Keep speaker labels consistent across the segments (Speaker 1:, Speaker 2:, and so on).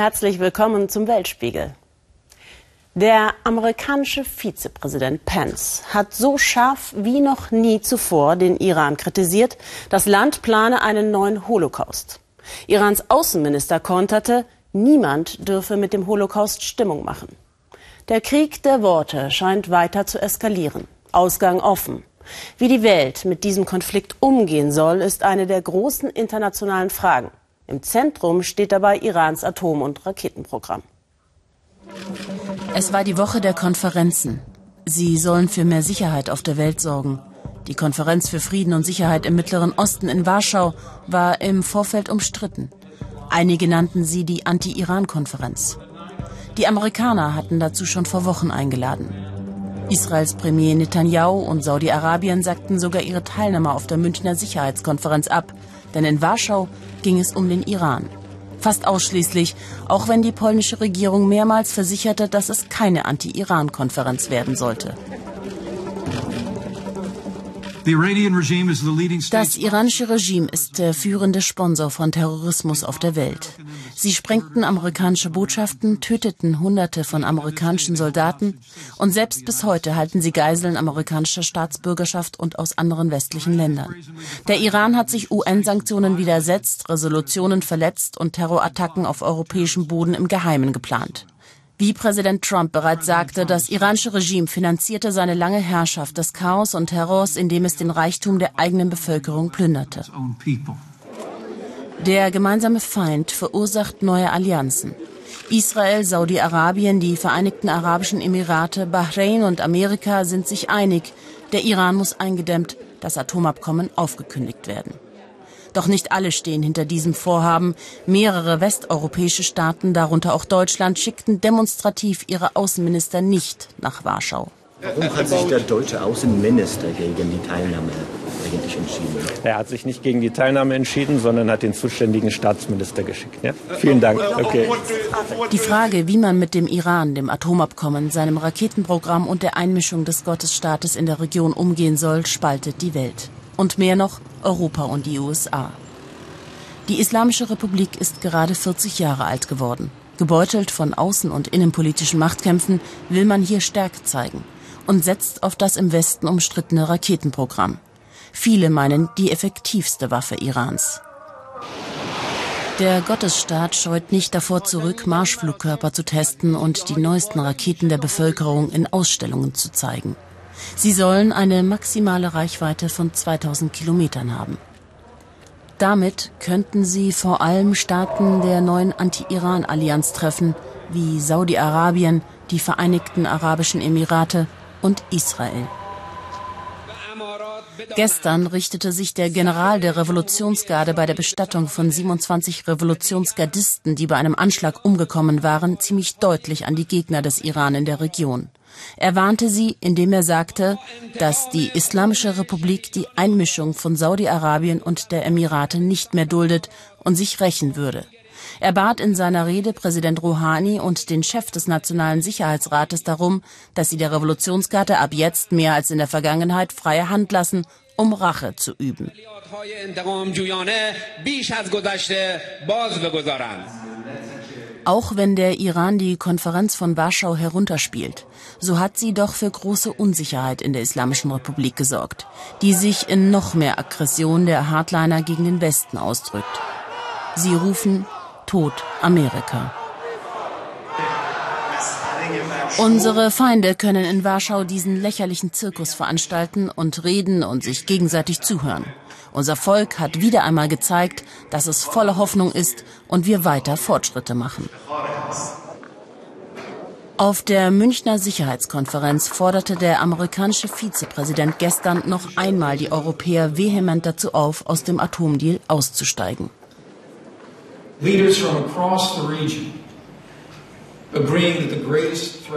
Speaker 1: Herzlich willkommen zum Weltspiegel. Der amerikanische Vizepräsident Pence hat so scharf wie noch nie zuvor den Iran kritisiert, das Land plane einen neuen Holocaust. Irans Außenminister konterte, niemand dürfe mit dem Holocaust Stimmung machen. Der Krieg der Worte scheint weiter zu eskalieren. Ausgang offen. Wie die Welt mit diesem Konflikt umgehen soll, ist eine der großen internationalen Fragen. Im Zentrum steht dabei Irans Atom- und Raketenprogramm.
Speaker 2: Es war die Woche der Konferenzen. Sie sollen für mehr Sicherheit auf der Welt sorgen. Die Konferenz für Frieden und Sicherheit im Mittleren Osten in Warschau war im Vorfeld umstritten. Einige nannten sie die Anti-Iran-Konferenz. Die Amerikaner hatten dazu schon vor Wochen eingeladen. Israels Premier Netanyahu und Saudi-Arabien sagten sogar ihre Teilnahme auf der Münchner Sicherheitskonferenz ab, denn in Warschau ging es um den Iran. Fast ausschließlich, auch wenn die polnische Regierung mehrmals versicherte, dass es keine Anti-Iran-Konferenz werden sollte. Das iranische Regime ist der führende Sponsor von Terrorismus auf der Welt. Sie sprengten amerikanische Botschaften, töteten Hunderte von amerikanischen Soldaten und selbst bis heute halten sie Geiseln amerikanischer Staatsbürgerschaft und aus anderen westlichen Ländern. Der Iran hat sich UN-Sanktionen widersetzt, Resolutionen verletzt und Terrorattacken auf europäischem Boden im Geheimen geplant. Wie Präsident Trump bereits sagte, das iranische Regime finanzierte seine lange Herrschaft des Chaos und Terrors, indem es den Reichtum der eigenen Bevölkerung plünderte. Der gemeinsame Feind verursacht neue Allianzen. Israel, Saudi-Arabien, die Vereinigten Arabischen Emirate, Bahrain und Amerika sind sich einig, der Iran muss eingedämmt, das Atomabkommen aufgekündigt werden. Doch nicht alle stehen hinter diesem Vorhaben. Mehrere westeuropäische Staaten, darunter auch Deutschland, schickten demonstrativ ihre Außenminister nicht nach Warschau.
Speaker 3: Warum hat sich der deutsche Außenminister gegen die Teilnahme eigentlich entschieden?
Speaker 4: Er hat sich nicht gegen die Teilnahme entschieden, sondern hat den zuständigen Staatsminister geschickt. Ja? Vielen Dank. Okay.
Speaker 2: Die Frage, wie man mit dem Iran, dem Atomabkommen, seinem Raketenprogramm und der Einmischung des Gottesstaates in der Region umgehen soll, spaltet die Welt und mehr noch Europa und die USA. Die Islamische Republik ist gerade 40 Jahre alt geworden. Gebeutelt von außen- und innenpolitischen Machtkämpfen will man hier Stärke zeigen und setzt auf das im Westen umstrittene Raketenprogramm. Viele meinen die effektivste Waffe Irans. Der Gottesstaat scheut nicht davor zurück, Marschflugkörper zu testen und die neuesten Raketen der Bevölkerung in Ausstellungen zu zeigen. Sie sollen eine maximale Reichweite von 2000 Kilometern haben. Damit könnten sie vor allem Staaten der neuen Anti-Iran-Allianz treffen, wie Saudi-Arabien, die Vereinigten Arabischen Emirate und Israel. Gestern richtete sich der General der Revolutionsgarde bei der Bestattung von 27 Revolutionsgardisten, die bei einem Anschlag umgekommen waren, ziemlich deutlich an die Gegner des Iran in der Region. Er warnte sie, indem er sagte, dass die Islamische Republik die Einmischung von Saudi-Arabien und der Emirate nicht mehr duldet und sich rächen würde. Er bat in seiner Rede Präsident Rouhani und den Chef des Nationalen Sicherheitsrates darum, dass sie der Revolutionsgarde ab jetzt mehr als in der Vergangenheit freie Hand lassen, um Rache zu üben. Auch wenn der Iran die Konferenz von Warschau herunterspielt, so hat sie doch für große Unsicherheit in der Islamischen Republik gesorgt, die sich in noch mehr Aggression der Hardliner gegen den Westen ausdrückt. Sie rufen Tod Amerika. Unsere Feinde können in Warschau diesen lächerlichen Zirkus veranstalten und reden und sich gegenseitig zuhören. Unser Volk hat wieder einmal gezeigt, dass es voller Hoffnung ist und wir weiter Fortschritte machen. Auf der Münchner Sicherheitskonferenz forderte der amerikanische Vizepräsident gestern noch einmal die Europäer vehement dazu auf, aus dem Atomdeal auszusteigen. Leaders from across the region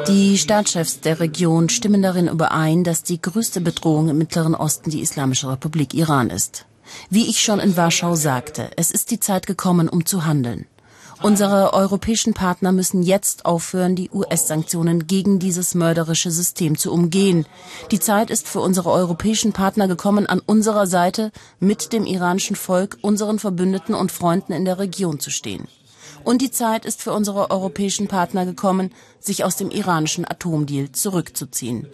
Speaker 2: die Staatschefs der Region stimmen darin überein, dass die größte Bedrohung im Mittleren Osten die Islamische Republik Iran ist. Wie ich schon in Warschau sagte, es ist die Zeit gekommen, um zu handeln. Unsere europäischen Partner müssen jetzt aufhören, die US-Sanktionen gegen dieses mörderische System zu umgehen. Die Zeit ist für unsere europäischen Partner gekommen, an unserer Seite mit dem iranischen Volk, unseren Verbündeten und Freunden in der Region zu stehen. Und die Zeit ist für unsere europäischen Partner gekommen, sich aus dem iranischen Atomdeal zurückzuziehen.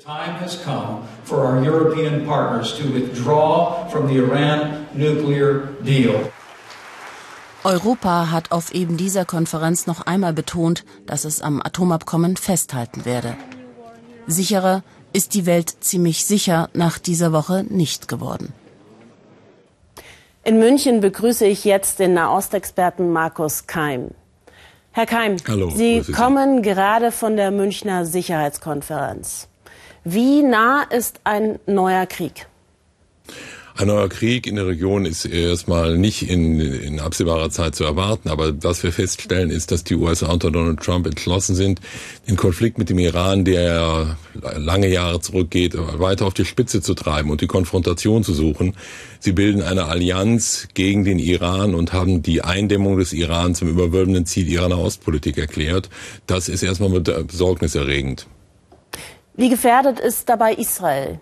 Speaker 2: Europa hat auf eben dieser Konferenz noch einmal betont, dass es am Atomabkommen festhalten werde. Sicherer ist die Welt ziemlich sicher nach dieser Woche nicht geworden.
Speaker 1: In München begrüße ich jetzt den Nahostexperten Markus Keim. Herr Keim, Hallo, Sie kommen gerade von der Münchner Sicherheitskonferenz. Wie nah ist ein neuer Krieg?
Speaker 5: Ein neuer Krieg in der Region ist erstmal nicht in, in absehbarer Zeit zu erwarten. Aber was wir feststellen, ist, dass die USA unter Donald Trump entschlossen sind, den Konflikt mit dem Iran, der lange Jahre zurückgeht, weiter auf die Spitze zu treiben und die Konfrontation zu suchen. Sie bilden eine Allianz gegen den Iran und haben die Eindämmung des Iran zum überwölbenden Ziel ihrer Nahostpolitik erklärt. Das ist erstmal besorgniserregend.
Speaker 1: Wie gefährdet ist dabei Israel?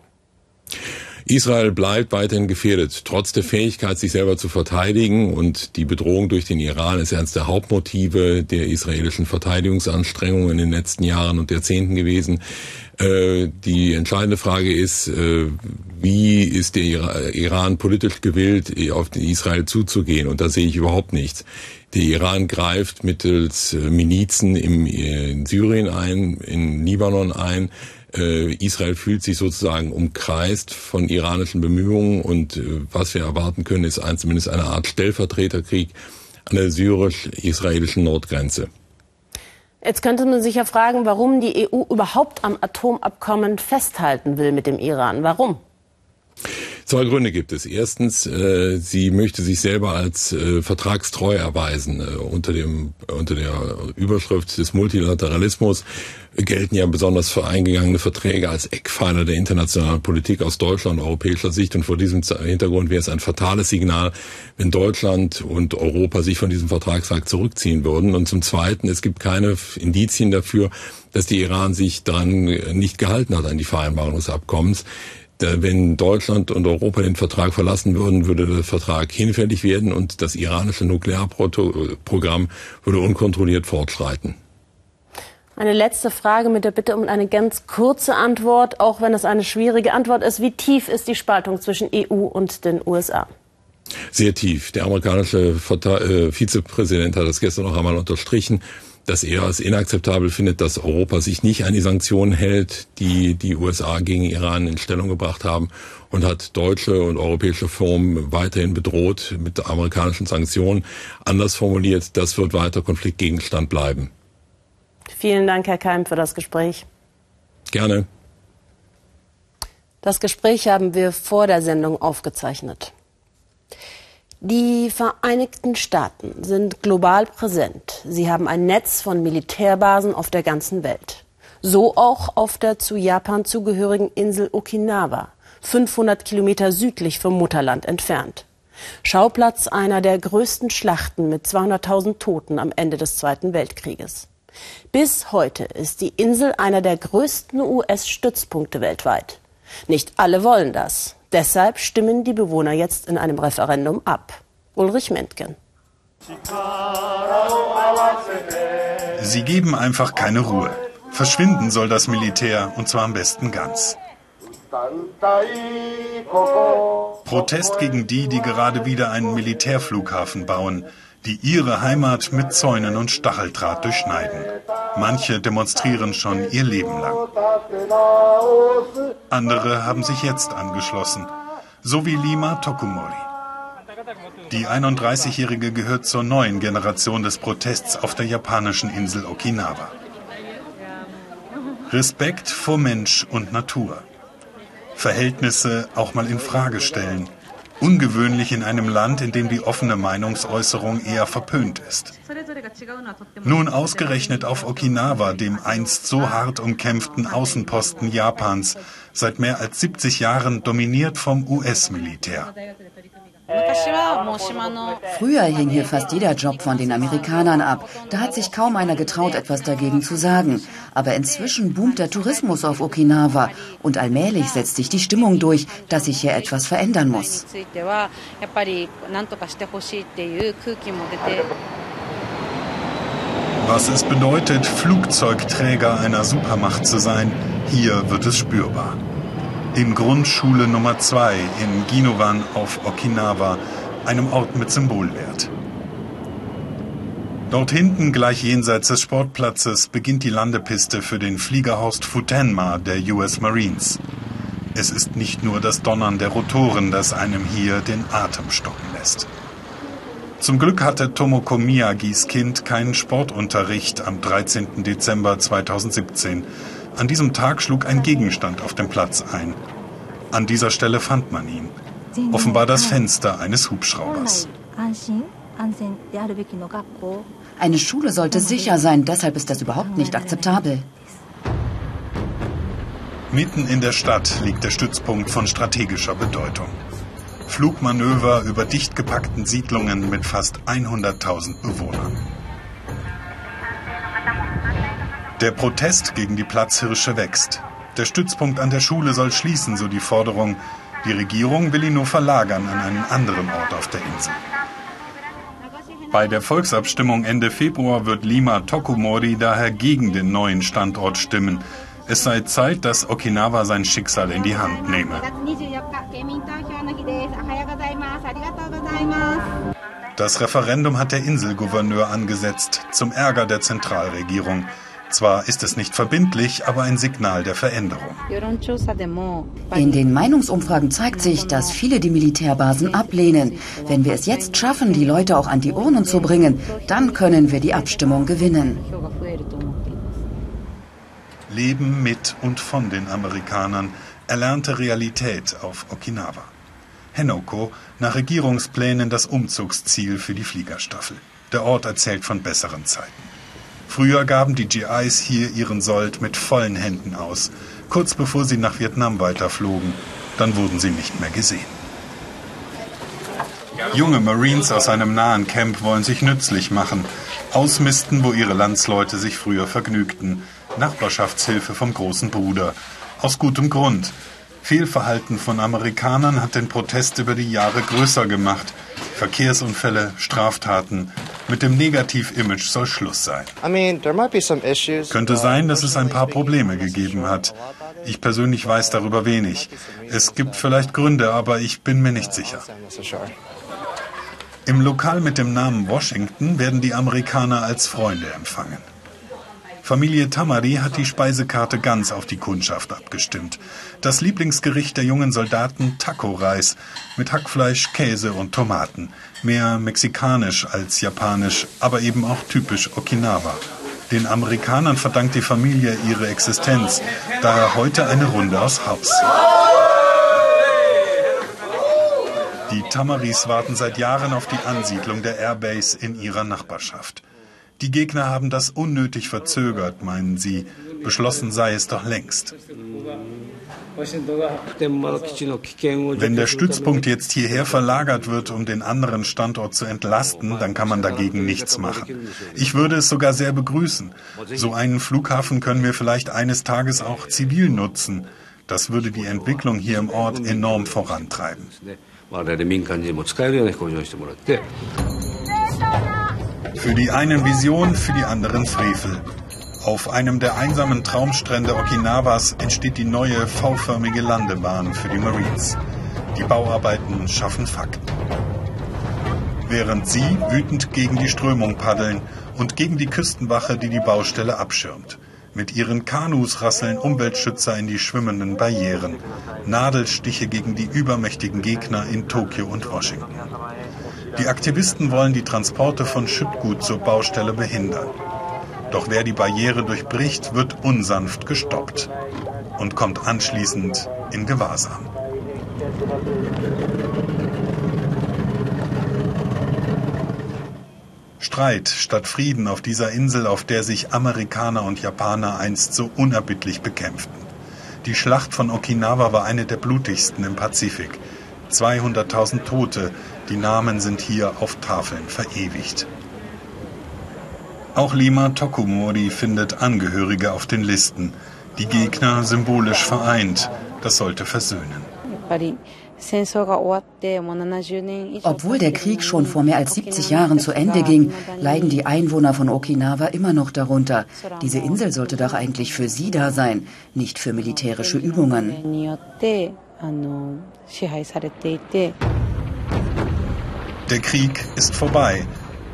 Speaker 5: Israel bleibt weiterhin gefährdet, trotz der Fähigkeit, sich selber zu verteidigen. Und die Bedrohung durch den Iran ist eines der Hauptmotive der israelischen Verteidigungsanstrengungen in den letzten Jahren und Jahrzehnten gewesen. Äh, die entscheidende Frage ist, äh, wie ist der Iran politisch gewillt, auf Israel zuzugehen? Und da sehe ich überhaupt nichts. Der Iran greift mittels Milizen im, in Syrien ein, in Libanon ein, äh, Israel fühlt sich sozusagen umkreist von iranischen Bemühungen und äh, was wir erwarten können, ist ein, zumindest eine Art Stellvertreterkrieg an der syrisch-israelischen Nordgrenze.
Speaker 1: Jetzt könnte man sich ja fragen, warum die EU überhaupt am Atomabkommen festhalten will mit dem Iran. Warum?
Speaker 5: Zwei Gründe gibt es. Erstens, äh, sie möchte sich selber als äh, vertragstreu erweisen. Äh, unter, dem, unter der Überschrift des Multilateralismus gelten ja besonders für eingegangene Verträge als Eckpfeiler der internationalen Politik aus Deutschland europäischer Sicht. Und vor diesem Hintergrund wäre es ein fatales Signal, wenn Deutschland und Europa sich von diesem Vertragswerk zurückziehen würden. Und zum Zweiten, es gibt keine Indizien dafür, dass die Iran sich daran nicht gehalten hat an die Vereinbarung des Abkommens wenn Deutschland und Europa den Vertrag verlassen würden, würde der Vertrag hinfällig werden und das iranische Nuklearprogramm würde unkontrolliert fortschreiten.
Speaker 1: Eine letzte Frage mit der Bitte um eine ganz kurze Antwort, auch wenn es eine schwierige Antwort ist. Wie tief ist die Spaltung zwischen EU und den USA?
Speaker 5: Sehr tief. Der amerikanische äh, Vizepräsident hat das gestern noch einmal unterstrichen dass er es inakzeptabel findet, dass Europa sich nicht an die Sanktionen hält, die die USA gegen Iran in Stellung gebracht haben und hat deutsche und europäische Firmen weiterhin bedroht mit amerikanischen Sanktionen. Anders formuliert, das wird weiter Konfliktgegenstand bleiben.
Speaker 1: Vielen Dank, Herr Keim, für das Gespräch.
Speaker 5: Gerne.
Speaker 1: Das Gespräch haben wir vor der Sendung aufgezeichnet. Die Vereinigten Staaten sind global präsent. Sie haben ein Netz von Militärbasen auf der ganzen Welt. So auch auf der zu Japan zugehörigen Insel Okinawa, 500 Kilometer südlich vom Mutterland entfernt. Schauplatz einer der größten Schlachten mit 200.000 Toten am Ende des Zweiten Weltkrieges. Bis heute ist die Insel einer der größten US-Stützpunkte weltweit. Nicht alle wollen das. Deshalb stimmen die Bewohner jetzt in einem Referendum ab. Ulrich Mentgen.
Speaker 6: Sie geben einfach keine Ruhe. Verschwinden soll das Militär und zwar am besten ganz. Protest gegen die, die gerade wieder einen Militärflughafen bauen, die ihre Heimat mit Zäunen und Stacheldraht durchschneiden. Manche demonstrieren schon ihr Leben lang. Andere haben sich jetzt angeschlossen, so wie Lima Tokumori. Die 31-Jährige gehört zur neuen Generation des Protests auf der japanischen Insel Okinawa. Respekt vor Mensch und Natur. Verhältnisse auch mal in Frage stellen, Ungewöhnlich in einem Land, in dem die offene Meinungsäußerung eher verpönt ist. Nun ausgerechnet auf Okinawa, dem einst so hart umkämpften Außenposten Japans, seit mehr als 70 Jahren dominiert vom US-Militär.
Speaker 7: Früher hing hier fast jeder Job von den Amerikanern ab. Da hat sich kaum einer getraut, etwas dagegen zu sagen. Aber inzwischen boomt der Tourismus auf Okinawa und allmählich setzt sich die Stimmung durch, dass sich hier etwas verändern muss.
Speaker 6: Was es bedeutet, Flugzeugträger einer Supermacht zu sein, hier wird es spürbar. In Grundschule Nummer 2 in Ginowan auf Okinawa, einem Ort mit Symbolwert. Dort hinten, gleich jenseits des Sportplatzes, beginnt die Landepiste für den Fliegerhorst Futenma der US Marines. Es ist nicht nur das Donnern der Rotoren, das einem hier den Atem stocken lässt. Zum Glück hatte Tomoko Miyagis Kind keinen Sportunterricht am 13. Dezember 2017. An diesem Tag schlug ein Gegenstand auf dem Platz ein. An dieser Stelle fand man ihn. Offenbar das Fenster eines Hubschraubers.
Speaker 7: Eine Schule sollte sicher sein, deshalb ist das überhaupt nicht akzeptabel.
Speaker 6: Mitten in der Stadt liegt der Stützpunkt von strategischer Bedeutung. Flugmanöver über dicht gepackten Siedlungen mit fast 100.000 Bewohnern. Der Protest gegen die Platzhirsche wächst. Der Stützpunkt an der Schule soll schließen, so die Forderung. Die Regierung will ihn nur verlagern an einen anderen Ort auf der Insel. Bei der Volksabstimmung Ende Februar wird Lima Tokumori daher gegen den neuen Standort stimmen. Es sei Zeit, dass Okinawa sein Schicksal in die Hand nehme. Das Referendum hat der Inselgouverneur angesetzt, zum Ärger der Zentralregierung. Zwar ist es nicht verbindlich, aber ein Signal der Veränderung.
Speaker 7: In den Meinungsumfragen zeigt sich, dass viele die Militärbasen ablehnen. Wenn wir es jetzt schaffen, die Leute auch an die Urnen zu bringen, dann können wir die Abstimmung gewinnen.
Speaker 6: Leben mit und von den Amerikanern, erlernte Realität auf Okinawa. Henoko nach Regierungsplänen das Umzugsziel für die Fliegerstaffel. Der Ort erzählt von besseren Zeiten. Früher gaben die GIs hier ihren Sold mit vollen Händen aus, kurz bevor sie nach Vietnam weiterflogen. Dann wurden sie nicht mehr gesehen. Junge Marines aus einem nahen Camp wollen sich nützlich machen, ausmisten, wo ihre Landsleute sich früher vergnügten. Nachbarschaftshilfe vom großen Bruder. Aus gutem Grund. Fehlverhalten von Amerikanern hat den Protest über die Jahre größer gemacht. Verkehrsunfälle, Straftaten. Mit dem Negativ-Image soll Schluss sein. Könnte sein, dass es ein paar Probleme gegeben hat. Ich persönlich weiß darüber wenig. Es gibt vielleicht Gründe, aber ich bin mir nicht sicher. Im Lokal mit dem Namen Washington werden die Amerikaner als Freunde empfangen. Familie Tamari hat die Speisekarte ganz auf die Kundschaft abgestimmt. Das Lieblingsgericht der jungen Soldaten Taco-Reis mit Hackfleisch, Käse und Tomaten. Mehr mexikanisch als japanisch, aber eben auch typisch Okinawa. Den Amerikanern verdankt die Familie ihre Existenz. Daher heute eine Runde aus Haus. Die Tamaris warten seit Jahren auf die Ansiedlung der Airbase in ihrer Nachbarschaft. Die Gegner haben das unnötig verzögert, meinen sie. Beschlossen sei es doch längst. Wenn der Stützpunkt jetzt hierher verlagert wird, um den anderen Standort zu entlasten, dann kann man dagegen nichts machen. Ich würde es sogar sehr begrüßen. So einen Flughafen können wir vielleicht eines Tages auch zivil nutzen. Das würde die Entwicklung hier im Ort enorm vorantreiben. Für die einen Vision, für die anderen Frevel. Auf einem der einsamen Traumstrände Okinawas entsteht die neue V-förmige Landebahn für die Marines. Die Bauarbeiten schaffen Fakten. Während sie wütend gegen die Strömung paddeln und gegen die Küstenwache, die die Baustelle abschirmt. Mit ihren Kanus rasseln Umweltschützer in die schwimmenden Barrieren. Nadelstiche gegen die übermächtigen Gegner in Tokio und Washington. Die Aktivisten wollen die Transporte von Schüttgut zur Baustelle behindern. Doch wer die Barriere durchbricht, wird unsanft gestoppt und kommt anschließend in Gewahrsam. Streit statt Frieden auf dieser Insel, auf der sich Amerikaner und Japaner einst so unerbittlich bekämpften. Die Schlacht von Okinawa war eine der blutigsten im Pazifik. 200.000 Tote, die Namen sind hier auf Tafeln verewigt. Auch Lima Tokumori findet Angehörige auf den Listen. Die Gegner symbolisch vereint. Das sollte versöhnen.
Speaker 7: Obwohl der Krieg schon vor mehr als 70 Jahren zu Ende ging, leiden die Einwohner von Okinawa immer noch darunter. Diese Insel sollte doch eigentlich für sie da sein, nicht für militärische Übungen.
Speaker 6: Der Krieg ist vorbei,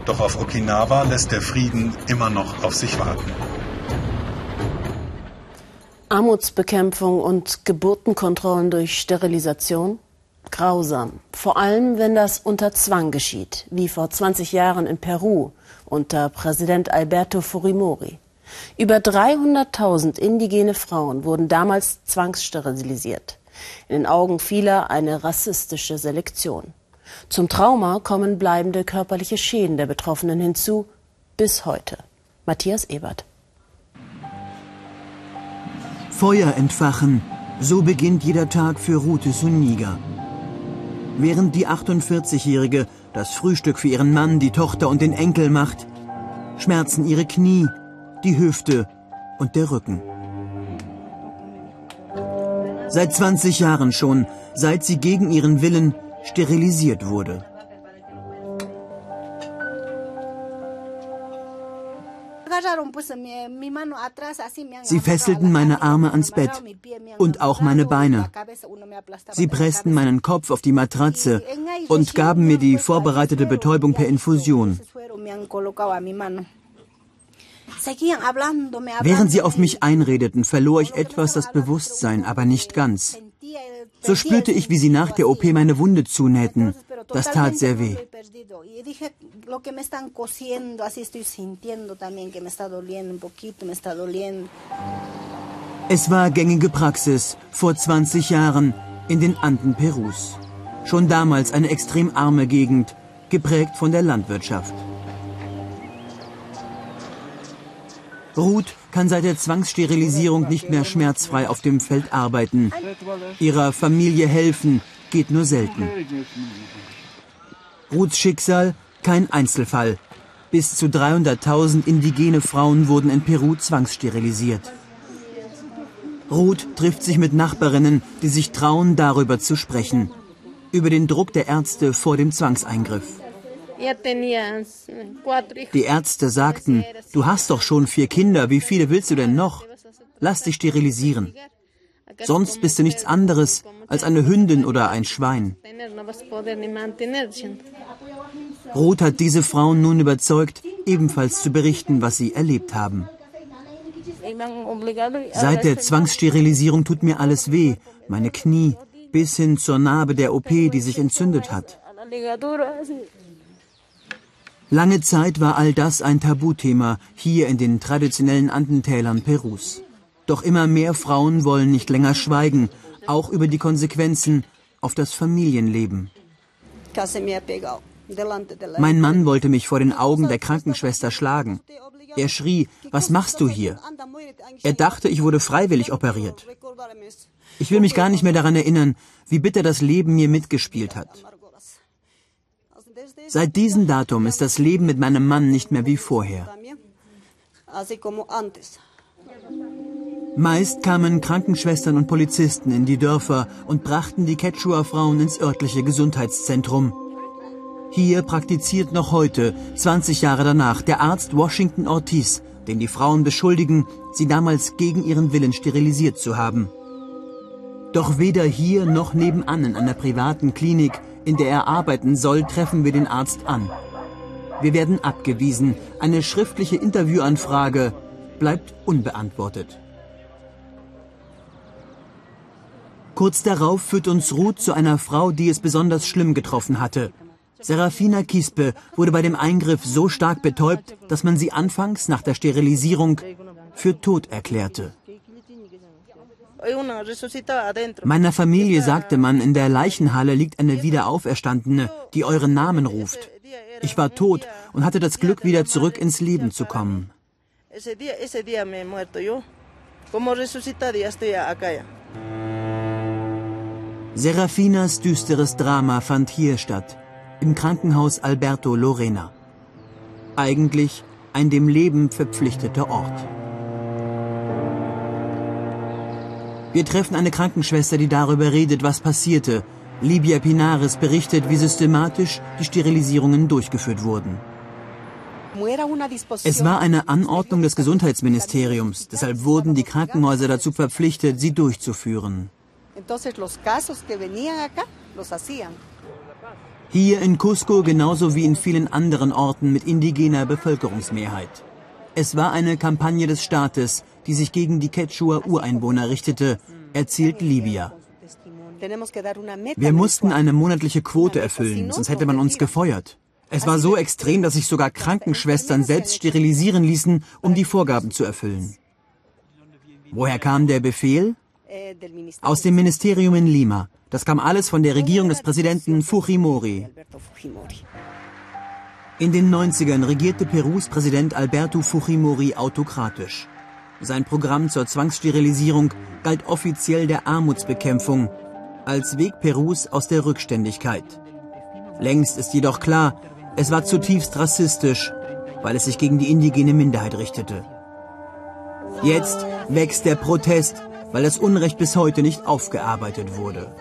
Speaker 6: doch auf Okinawa lässt der Frieden immer noch auf sich warten.
Speaker 1: Armutsbekämpfung und Geburtenkontrollen durch Sterilisation? Grausam. Vor allem, wenn das unter Zwang geschieht, wie vor 20 Jahren in Peru unter Präsident Alberto Fujimori. Über 300.000 indigene Frauen wurden damals zwangssterilisiert. In den Augen vieler eine rassistische Selektion. Zum Trauma kommen bleibende körperliche Schäden der Betroffenen hinzu, bis heute. Matthias Ebert.
Speaker 8: Feuer entfachen, so beginnt jeder Tag für Rute Suniga. Während die 48-Jährige das Frühstück für ihren Mann, die Tochter und den Enkel macht, schmerzen ihre Knie, die Hüfte und der Rücken. Seit 20 Jahren schon, seit sie gegen ihren Willen sterilisiert wurde. Sie fesselten meine Arme ans Bett und auch meine Beine. Sie pressten meinen Kopf auf die Matratze und gaben mir die vorbereitete Betäubung per Infusion. Während sie auf mich einredeten, verlor ich etwas das Bewusstsein, aber nicht ganz. So spürte ich, wie sie nach der OP meine Wunde zunähten. Das tat sehr weh. Es war gängige Praxis vor 20 Jahren in den Anden Perus. Schon damals eine extrem arme Gegend, geprägt von der Landwirtschaft. Ruth kann seit der Zwangssterilisierung nicht mehr schmerzfrei auf dem Feld arbeiten. Ihrer Familie helfen geht nur selten. Ruths Schicksal kein Einzelfall. Bis zu 300.000 indigene Frauen wurden in Peru zwangssterilisiert. Ruth trifft sich mit Nachbarinnen, die sich trauen, darüber zu sprechen. Über den Druck der Ärzte vor dem Zwangseingriff. Die Ärzte sagten, du hast doch schon vier Kinder, wie viele willst du denn noch? Lass dich sterilisieren. Sonst bist du nichts anderes als eine Hündin oder ein Schwein. Roth hat diese Frauen nun überzeugt, ebenfalls zu berichten, was sie erlebt haben. Seit der Zwangssterilisierung tut mir alles weh, meine Knie, bis hin zur Narbe der OP, die sich entzündet hat. Lange Zeit war all das ein Tabuthema hier in den traditionellen Andentälern Perus. Doch immer mehr Frauen wollen nicht länger schweigen, auch über die Konsequenzen auf das Familienleben. Mein Mann wollte mich vor den Augen der Krankenschwester schlagen. Er schrie, was machst du hier? Er dachte, ich wurde freiwillig operiert. Ich will mich gar nicht mehr daran erinnern, wie bitter das Leben mir mitgespielt hat. Seit diesem Datum ist das Leben mit meinem Mann nicht mehr wie vorher. Meist kamen Krankenschwestern und Polizisten in die Dörfer und brachten die Quechua-Frauen ins örtliche Gesundheitszentrum. Hier praktiziert noch heute, 20 Jahre danach, der Arzt Washington Ortiz, den die Frauen beschuldigen, sie damals gegen ihren Willen sterilisiert zu haben. Doch weder hier noch nebenan in einer privaten Klinik in der er arbeiten soll, treffen wir den Arzt an. Wir werden abgewiesen. Eine schriftliche Interviewanfrage bleibt unbeantwortet. Kurz darauf führt uns Ruth zu einer Frau, die es besonders schlimm getroffen hatte. Serafina Kispe wurde bei dem Eingriff so stark betäubt, dass man sie anfangs nach der Sterilisierung für tot erklärte. Meiner Familie sagte man, in der Leichenhalle liegt eine Wiederauferstandene, die euren Namen ruft. Ich war tot und hatte das Glück, wieder zurück ins Leben zu kommen. Serafinas düsteres Drama fand hier statt, im Krankenhaus Alberto Lorena. Eigentlich ein dem Leben verpflichteter Ort. Wir treffen eine Krankenschwester, die darüber redet, was passierte. Libia Pinares berichtet, wie systematisch die Sterilisierungen durchgeführt wurden. Es war eine Anordnung des Gesundheitsministeriums, deshalb wurden die Krankenhäuser dazu verpflichtet, sie durchzuführen. Hier in Cusco genauso wie in vielen anderen Orten mit indigener Bevölkerungsmehrheit. Es war eine Kampagne des Staates, die sich gegen die Quechua-Ureinwohner richtete, erzählt Libya. Wir mussten eine monatliche Quote erfüllen, sonst hätte man uns gefeuert. Es war so extrem, dass sich sogar Krankenschwestern selbst sterilisieren ließen, um die Vorgaben zu erfüllen. Woher kam der Befehl? Aus dem Ministerium in Lima. Das kam alles von der Regierung des Präsidenten Fujimori. In den 90ern regierte Perus Präsident Alberto Fujimori autokratisch. Sein Programm zur Zwangssterilisierung galt offiziell der Armutsbekämpfung als Weg Perus aus der Rückständigkeit. Längst ist jedoch klar, es war zutiefst rassistisch, weil es sich gegen die indigene Minderheit richtete. Jetzt wächst der Protest, weil das Unrecht bis heute nicht aufgearbeitet wurde.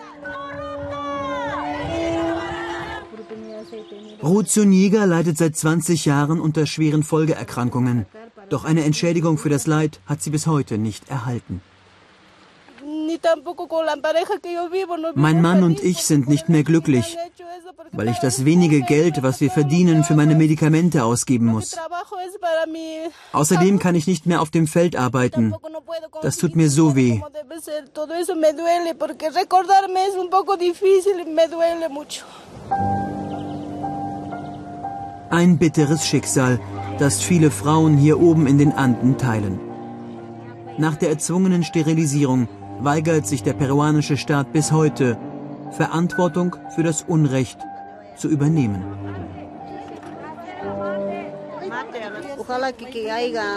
Speaker 8: Ruth Zuniga leidet seit 20 Jahren unter schweren Folgeerkrankungen. Doch eine Entschädigung für das Leid hat sie bis heute nicht erhalten. Mein Mann und ich sind nicht mehr glücklich, weil ich das wenige Geld, was wir verdienen, für meine Medikamente ausgeben muss. Außerdem kann ich nicht mehr auf dem Feld arbeiten. Das tut mir so weh. Ein bitteres Schicksal, das viele Frauen hier oben in den Anden teilen. Nach der erzwungenen Sterilisierung weigert sich der peruanische Staat bis heute, Verantwortung für das Unrecht zu übernehmen.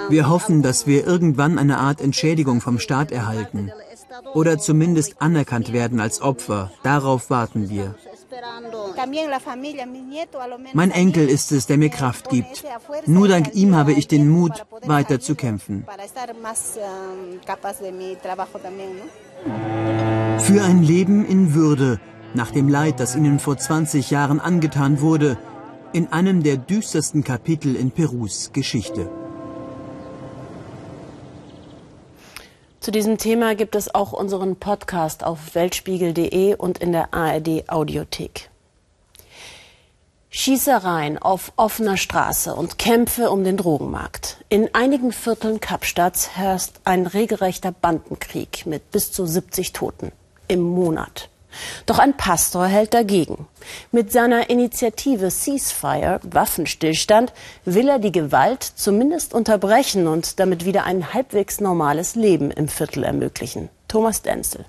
Speaker 8: Wir hoffen, dass wir irgendwann eine Art Entschädigung vom Staat erhalten oder zumindest anerkannt werden als Opfer. Darauf warten wir. Mein Enkel ist es, der mir Kraft gibt. Nur dank ihm habe ich den Mut, weiter zu kämpfen. Für ein Leben in Würde, nach dem Leid, das ihnen vor 20 Jahren angetan wurde, in einem der düstersten Kapitel in Perus Geschichte.
Speaker 1: Zu diesem Thema gibt es auch unseren Podcast auf weltspiegel.de und in der ARD Audiothek. Schießereien auf offener Straße und Kämpfe um den Drogenmarkt. In einigen Vierteln Kapstadts herrscht ein regelrechter Bandenkrieg mit bis zu 70 Toten im Monat. Doch ein Pastor hält dagegen. Mit seiner Initiative Ceasefire, Waffenstillstand, will er die Gewalt zumindest unterbrechen und damit wieder ein halbwegs normales Leben im Viertel ermöglichen. Thomas Denzel.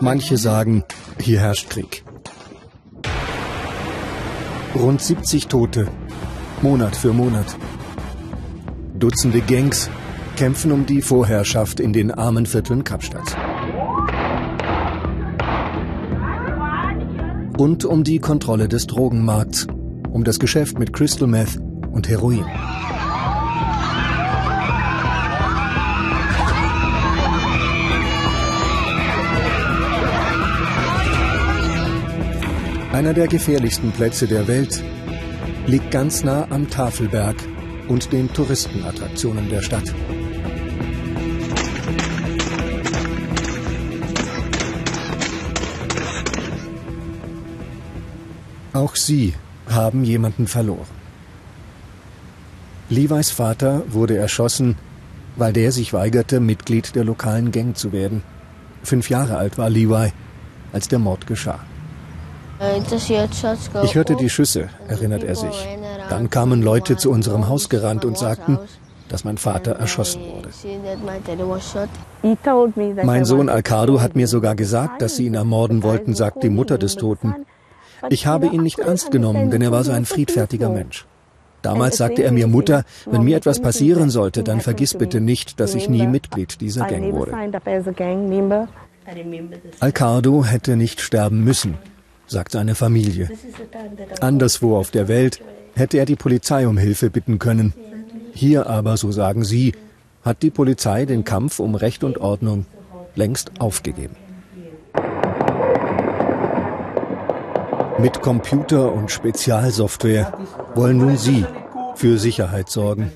Speaker 9: Manche sagen, hier herrscht Krieg. Rund 70 Tote, Monat für Monat. Dutzende Gangs kämpfen um die Vorherrschaft in den armen Vierteln Kapstadts. Und um die Kontrolle des Drogenmarkts, um das Geschäft mit Crystal Meth und Heroin. Einer der gefährlichsten Plätze der Welt liegt ganz nah am Tafelberg und den Touristenattraktionen der Stadt. Auch sie haben jemanden verloren. Levis Vater wurde erschossen, weil der sich weigerte, Mitglied der lokalen Gang zu werden. Fünf Jahre alt war Levi, als der Mord geschah. Ich hörte die Schüsse, erinnert er sich. Dann kamen Leute zu unserem Haus gerannt und sagten, dass mein Vater erschossen wurde. Mein Sohn Alcado hat mir sogar gesagt, dass sie ihn ermorden wollten, sagt die Mutter des Toten. Ich habe ihn nicht ernst genommen, denn er war so ein friedfertiger Mensch. Damals sagte er mir, Mutter, wenn mir etwas passieren sollte, dann vergiss bitte nicht, dass ich nie Mitglied dieser Gang wurde. Alcardo hätte nicht sterben müssen sagt seine Familie. Anderswo auf der Welt hätte er die Polizei um Hilfe bitten können. Hier aber, so sagen sie, hat die Polizei den Kampf um Recht und Ordnung längst aufgegeben. Mit Computer und Spezialsoftware wollen nun Sie für Sicherheit sorgen.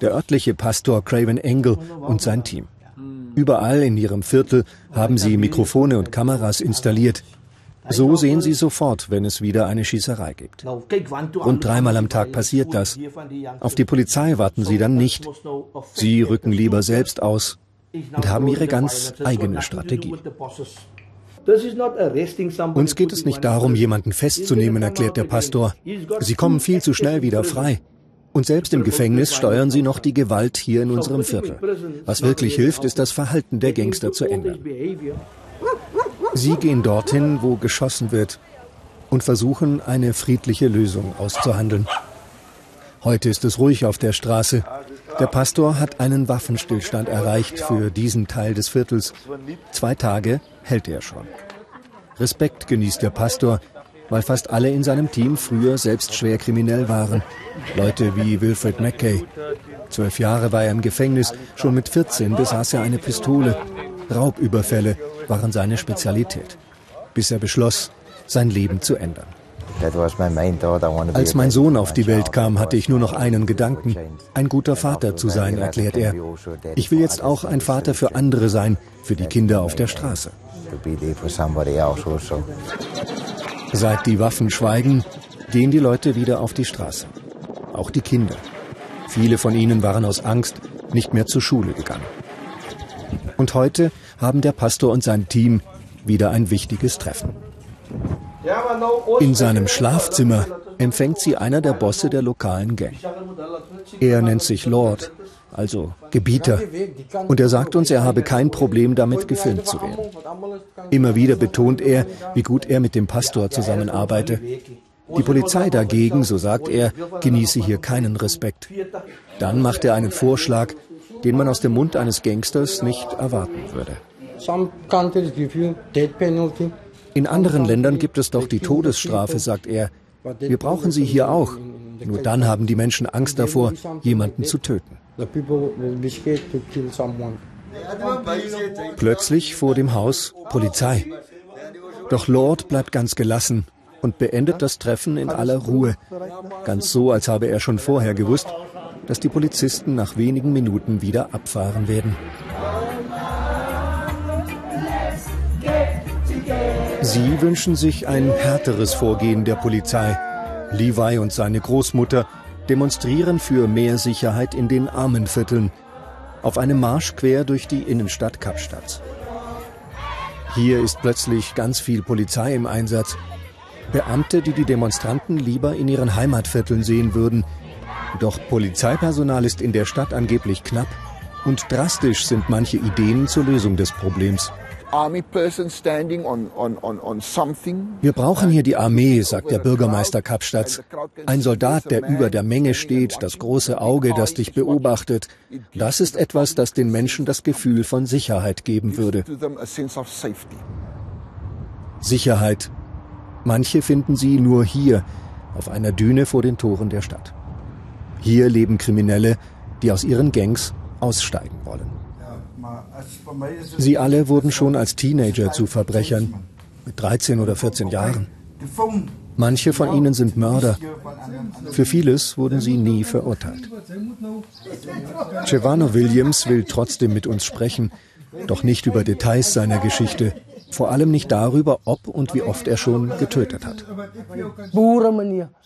Speaker 9: Der örtliche Pastor Craven Engel und sein Team. Überall in ihrem Viertel haben sie Mikrofone und Kameras installiert. So sehen sie sofort, wenn es wieder eine Schießerei gibt. Rund dreimal am Tag passiert das. Auf die Polizei warten sie dann nicht. Sie rücken lieber selbst aus und haben ihre ganz eigene Strategie. Uns geht es nicht darum, jemanden festzunehmen, erklärt der Pastor. Sie kommen viel zu schnell wieder frei. Und selbst im Gefängnis steuern sie noch die Gewalt hier in unserem Viertel. Was wirklich hilft, ist das Verhalten der Gangster zu ändern. Sie gehen dorthin, wo geschossen wird und versuchen, eine friedliche Lösung auszuhandeln. Heute ist es ruhig auf der Straße. Der Pastor hat einen Waffenstillstand erreicht für diesen Teil des Viertels. Zwei Tage hält er schon. Respekt genießt der Pastor, weil fast alle in seinem Team früher selbst schwer kriminell waren. Leute wie Wilfred Mackay. Zwölf Jahre war er im Gefängnis, schon mit 14 besaß er eine Pistole. Raubüberfälle waren seine Spezialität. Bis er beschloss, sein Leben zu ändern. Als mein Sohn auf die Welt kam, hatte ich nur noch einen Gedanken, ein guter Vater zu sein, erklärt er. Ich will jetzt auch ein Vater für andere sein, für die Kinder auf der Straße. Seit die Waffen schweigen, gehen die Leute wieder auf die Straße. Auch die Kinder. Viele von ihnen waren aus Angst nicht mehr zur Schule gegangen. Und heute haben der Pastor und sein Team wieder ein wichtiges Treffen. In seinem Schlafzimmer empfängt sie einer der Bosse der lokalen Gang. Er nennt sich Lord, also Gebieter. Und er sagt uns, er habe kein Problem damit, gefilmt zu werden. Immer wieder betont er, wie gut er mit dem Pastor zusammenarbeite. Die Polizei dagegen, so sagt er, genieße hier keinen Respekt. Dann macht er einen Vorschlag, den man aus dem Mund eines Gangsters nicht erwarten würde. In anderen Ländern gibt es doch die Todesstrafe, sagt er. Wir brauchen sie hier auch. Nur dann haben die Menschen Angst davor, jemanden zu töten. Plötzlich vor dem Haus Polizei. Doch Lord bleibt ganz gelassen und beendet das Treffen in aller Ruhe. Ganz so, als habe er schon vorher gewusst, dass die Polizisten nach wenigen Minuten wieder abfahren werden. Sie wünschen sich ein härteres Vorgehen der Polizei. Levi und seine Großmutter demonstrieren für mehr Sicherheit in den Armenvierteln auf einem Marsch quer durch die Innenstadt Kapstadt. Hier ist plötzlich ganz viel Polizei im Einsatz. Beamte, die die Demonstranten lieber in ihren Heimatvierteln sehen würden. Doch Polizeipersonal ist in der Stadt angeblich knapp und drastisch sind manche Ideen zur Lösung des Problems. Wir brauchen hier die Armee, sagt der Bürgermeister Kapstadt. Ein Soldat, der über der Menge steht, das große Auge, das dich beobachtet. Das ist etwas, das den Menschen das Gefühl von Sicherheit geben würde. Sicherheit. Manche finden sie nur hier, auf einer Düne vor den Toren der Stadt. Hier leben Kriminelle, die aus ihren Gangs aussteigen wollen. Sie alle wurden schon als Teenager zu Verbrechern, mit 13 oder 14 Jahren. Manche von ihnen sind Mörder. Für vieles wurden sie nie verurteilt. Cevano Williams will trotzdem mit uns sprechen, doch nicht über Details seiner Geschichte, vor allem nicht darüber, ob und wie oft er schon getötet hat.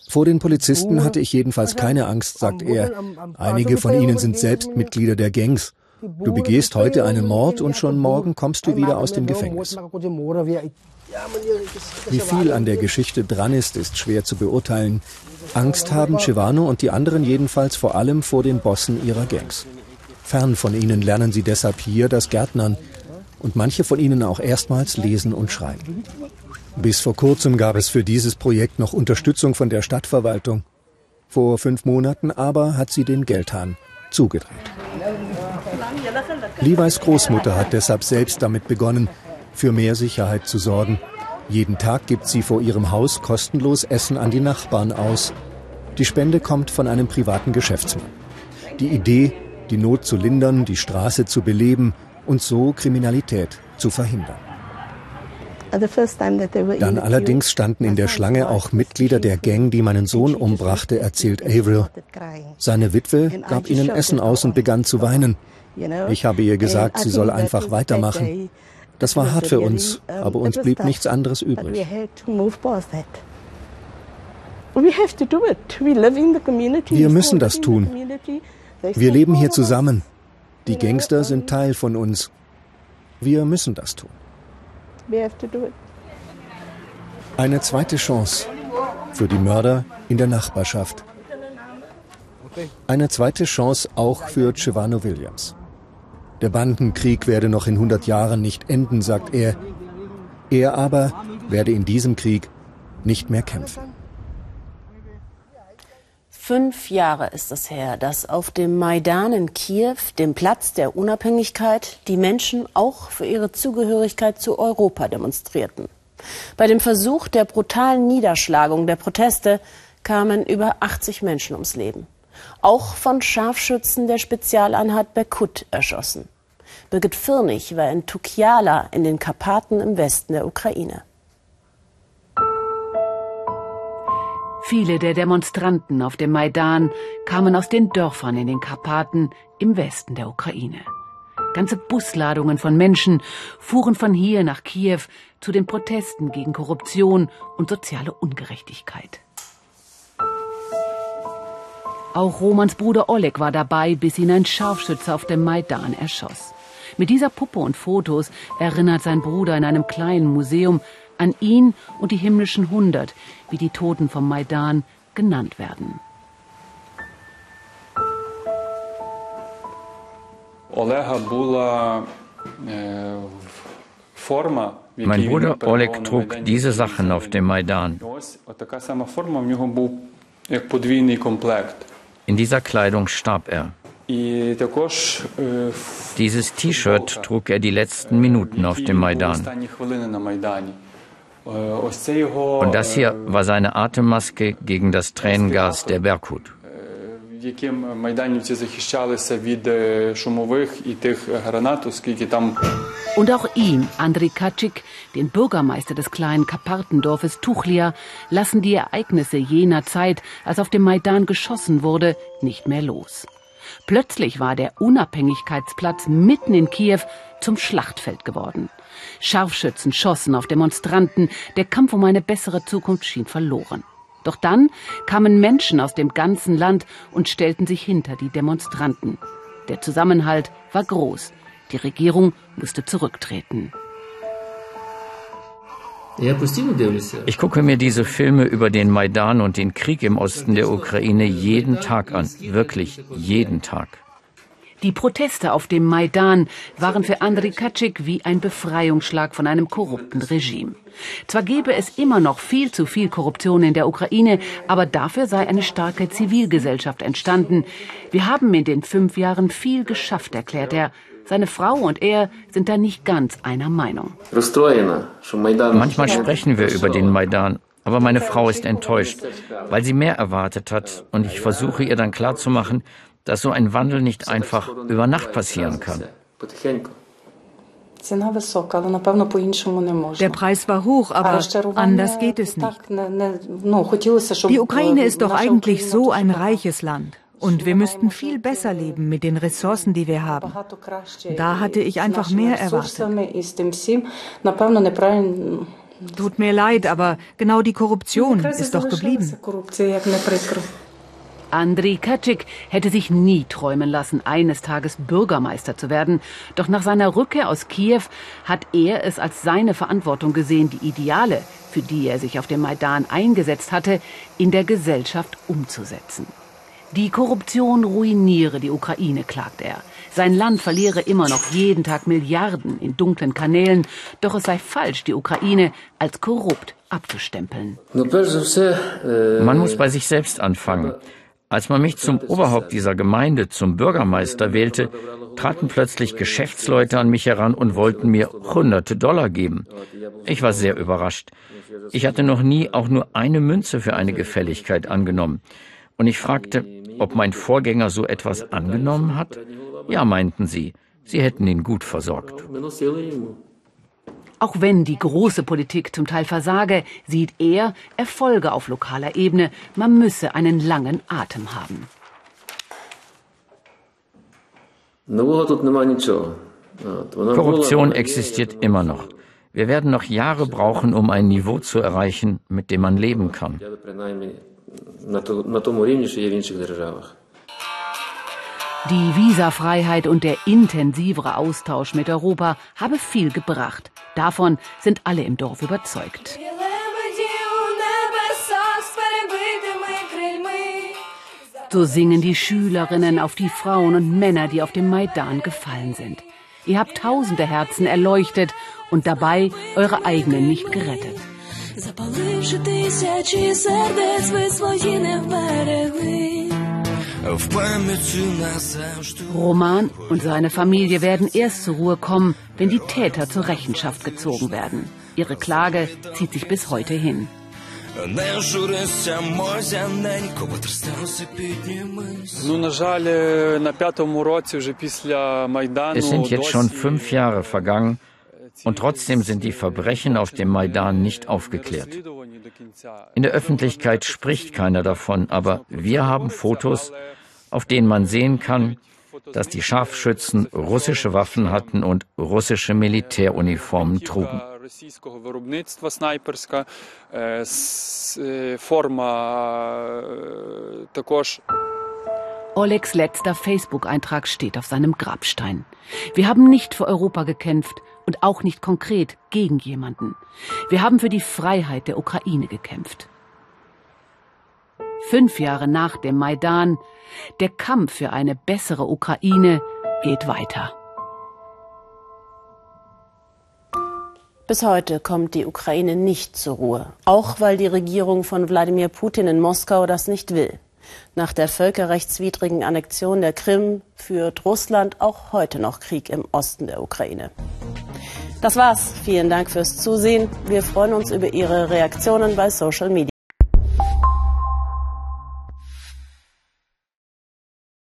Speaker 9: Vor den Polizisten hatte ich jedenfalls keine Angst, sagt er. Einige von ihnen sind selbst Mitglieder der Gangs. Du begehst heute einen Mord und schon morgen kommst du wieder aus dem Gefängnis. Wie viel an der Geschichte dran ist, ist schwer zu beurteilen. Angst haben Cevano und die anderen jedenfalls vor allem vor den Bossen ihrer Gangs. Fern von ihnen lernen sie deshalb hier das Gärtnern und manche von ihnen auch erstmals lesen und schreiben. Bis vor kurzem gab es für dieses Projekt noch Unterstützung von der Stadtverwaltung. Vor fünf Monaten aber hat sie den Geldhahn zugedreht. Levi's Großmutter hat deshalb selbst damit begonnen, für mehr Sicherheit zu sorgen. Jeden Tag gibt sie vor ihrem Haus kostenlos Essen an die Nachbarn aus. Die Spende kommt von einem privaten Geschäftsmann. Die Idee, die Not zu lindern, die Straße zu beleben und so Kriminalität zu verhindern. Dann allerdings standen in der Schlange auch Mitglieder der Gang, die meinen Sohn umbrachte, erzählt Avril. Seine Witwe gab ihnen Essen aus und begann zu weinen. Ich habe ihr gesagt, sie soll einfach weitermachen. Das war hart für uns, aber uns blieb nichts anderes übrig. Wir müssen das tun. Wir leben hier zusammen. Die Gangster sind Teil von uns. Wir müssen das tun. Eine zweite Chance für die Mörder in der Nachbarschaft. Eine zweite Chance auch für Chivano Williams. Der Bandenkrieg werde noch in 100 Jahren nicht enden, sagt er. Er aber werde in diesem Krieg nicht mehr kämpfen.
Speaker 1: Fünf Jahre ist es her, dass auf dem Maidan in Kiew, dem Platz der Unabhängigkeit, die Menschen auch für ihre Zugehörigkeit zu Europa demonstrierten. Bei dem Versuch der brutalen Niederschlagung der Proteste kamen über 80 Menschen ums Leben. Auch von Scharfschützen der Spezialeinheit Berkut erschossen. Birgit Firnig war in Tukiala in den Karpaten im Westen der Ukraine.
Speaker 10: Viele der Demonstranten auf dem Maidan kamen aus den Dörfern in den Karpaten im Westen der Ukraine. Ganze Busladungen von Menschen fuhren von hier nach Kiew zu den Protesten gegen Korruption und soziale Ungerechtigkeit. Auch Romans Bruder Oleg war dabei, bis ihn ein Scharfschütze auf dem Maidan erschoss. Mit dieser Puppe und Fotos erinnert sein Bruder in einem kleinen Museum an ihn und die himmlischen Hundert, wie die Toten vom Maidan genannt werden.
Speaker 11: Mein Bruder Oleg trug diese Sachen auf dem Maidan. In dieser Kleidung starb er. Dieses T-Shirt trug er die letzten Minuten auf dem Maidan. Und das hier war seine Atemmaske gegen das Tränengas der Berkut.
Speaker 10: Und auch ihn, Andrei Kaczyk, den Bürgermeister des kleinen Karpatendorfes Tuchlia, lassen die Ereignisse jener Zeit, als auf dem Maidan geschossen wurde, nicht mehr los. Plötzlich war der Unabhängigkeitsplatz mitten in Kiew zum Schlachtfeld geworden. Scharfschützen schossen auf Demonstranten, der Kampf um eine bessere Zukunft schien verloren. Doch dann kamen Menschen aus dem ganzen Land und stellten sich hinter die Demonstranten. Der Zusammenhalt war groß. Die Regierung musste zurücktreten.
Speaker 11: Ich gucke mir diese Filme über den Maidan und den Krieg im Osten der Ukraine jeden Tag an. Wirklich jeden Tag.
Speaker 10: Die Proteste auf dem Maidan waren für Andriy Kaczyk wie ein Befreiungsschlag von einem korrupten Regime. Zwar gäbe es immer noch viel zu viel Korruption in der Ukraine, aber dafür sei eine starke Zivilgesellschaft entstanden. Wir haben in den fünf Jahren viel geschafft, erklärt er. Seine Frau und er sind da nicht ganz einer Meinung.
Speaker 11: Manchmal sprechen wir über den Maidan, aber meine Frau ist enttäuscht, weil sie mehr erwartet hat. Und ich versuche ihr dann klarzumachen, dass so ein Wandel nicht einfach über Nacht passieren kann.
Speaker 12: Der Preis war hoch, aber anders geht es nicht. Die Ukraine ist doch eigentlich so ein reiches Land. Und wir müssten viel besser leben mit den Ressourcen, die wir haben. Da hatte ich einfach mehr erwartet. Tut mir leid, aber genau die Korruption ist doch geblieben.
Speaker 10: Andriy Kaczyk hätte sich nie träumen lassen, eines Tages Bürgermeister zu werden. Doch nach seiner Rückkehr aus Kiew hat er es als seine Verantwortung gesehen, die Ideale, für die er sich auf dem Maidan eingesetzt hatte, in der Gesellschaft umzusetzen. Die Korruption ruiniere die Ukraine, klagt er. Sein Land verliere immer noch jeden Tag Milliarden in dunklen Kanälen, doch es sei falsch, die Ukraine als korrupt abzustempeln.
Speaker 11: Man muss bei sich selbst anfangen. Als man mich zum Oberhaupt dieser Gemeinde, zum Bürgermeister wählte, traten plötzlich Geschäftsleute an mich heran und wollten mir hunderte Dollar geben. Ich war sehr überrascht. Ich hatte noch nie auch nur eine Münze für eine Gefälligkeit angenommen. Und ich fragte, ob mein Vorgänger so etwas angenommen hat? Ja, meinten sie, sie hätten ihn gut versorgt.
Speaker 10: Auch wenn die große Politik zum Teil versage, sieht er Erfolge auf lokaler Ebene. Man müsse einen langen Atem haben.
Speaker 11: Korruption existiert immer noch. Wir werden noch Jahre brauchen, um ein Niveau zu erreichen, mit dem man leben kann.
Speaker 10: Die Visafreiheit und der intensivere Austausch mit Europa habe viel gebracht. Davon sind alle im Dorf überzeugt. So singen die Schülerinnen auf die Frauen und Männer, die auf dem Maidan gefallen sind. Ihr habt tausende Herzen erleuchtet und dabei eure eigenen nicht gerettet. Roman und seine Familie werden erst zur Ruhe kommen, wenn die Täter zur Rechenschaft gezogen werden. Ihre Klage zieht sich bis heute hin.
Speaker 11: Es sind jetzt schon fünf Jahre vergangen und trotzdem sind die Verbrechen auf dem Maidan nicht aufgeklärt. In der Öffentlichkeit spricht keiner davon, aber wir haben Fotos, auf denen man sehen kann, dass die Scharfschützen russische Waffen hatten und russische Militäruniformen trugen.
Speaker 10: Olegs letzter Facebook-Eintrag steht auf seinem Grabstein. Wir haben nicht für Europa gekämpft und auch nicht konkret gegen jemanden. Wir haben für die Freiheit der Ukraine gekämpft. Fünf Jahre nach dem Maidan, der Kampf für eine bessere Ukraine geht weiter.
Speaker 1: Bis heute kommt die Ukraine nicht zur Ruhe, auch weil die Regierung von Wladimir Putin in Moskau das nicht will. Nach der völkerrechtswidrigen Annexion der Krim führt Russland auch heute noch Krieg im Osten der Ukraine. Das war's. Vielen Dank fürs Zusehen. Wir freuen uns über Ihre Reaktionen bei Social Media.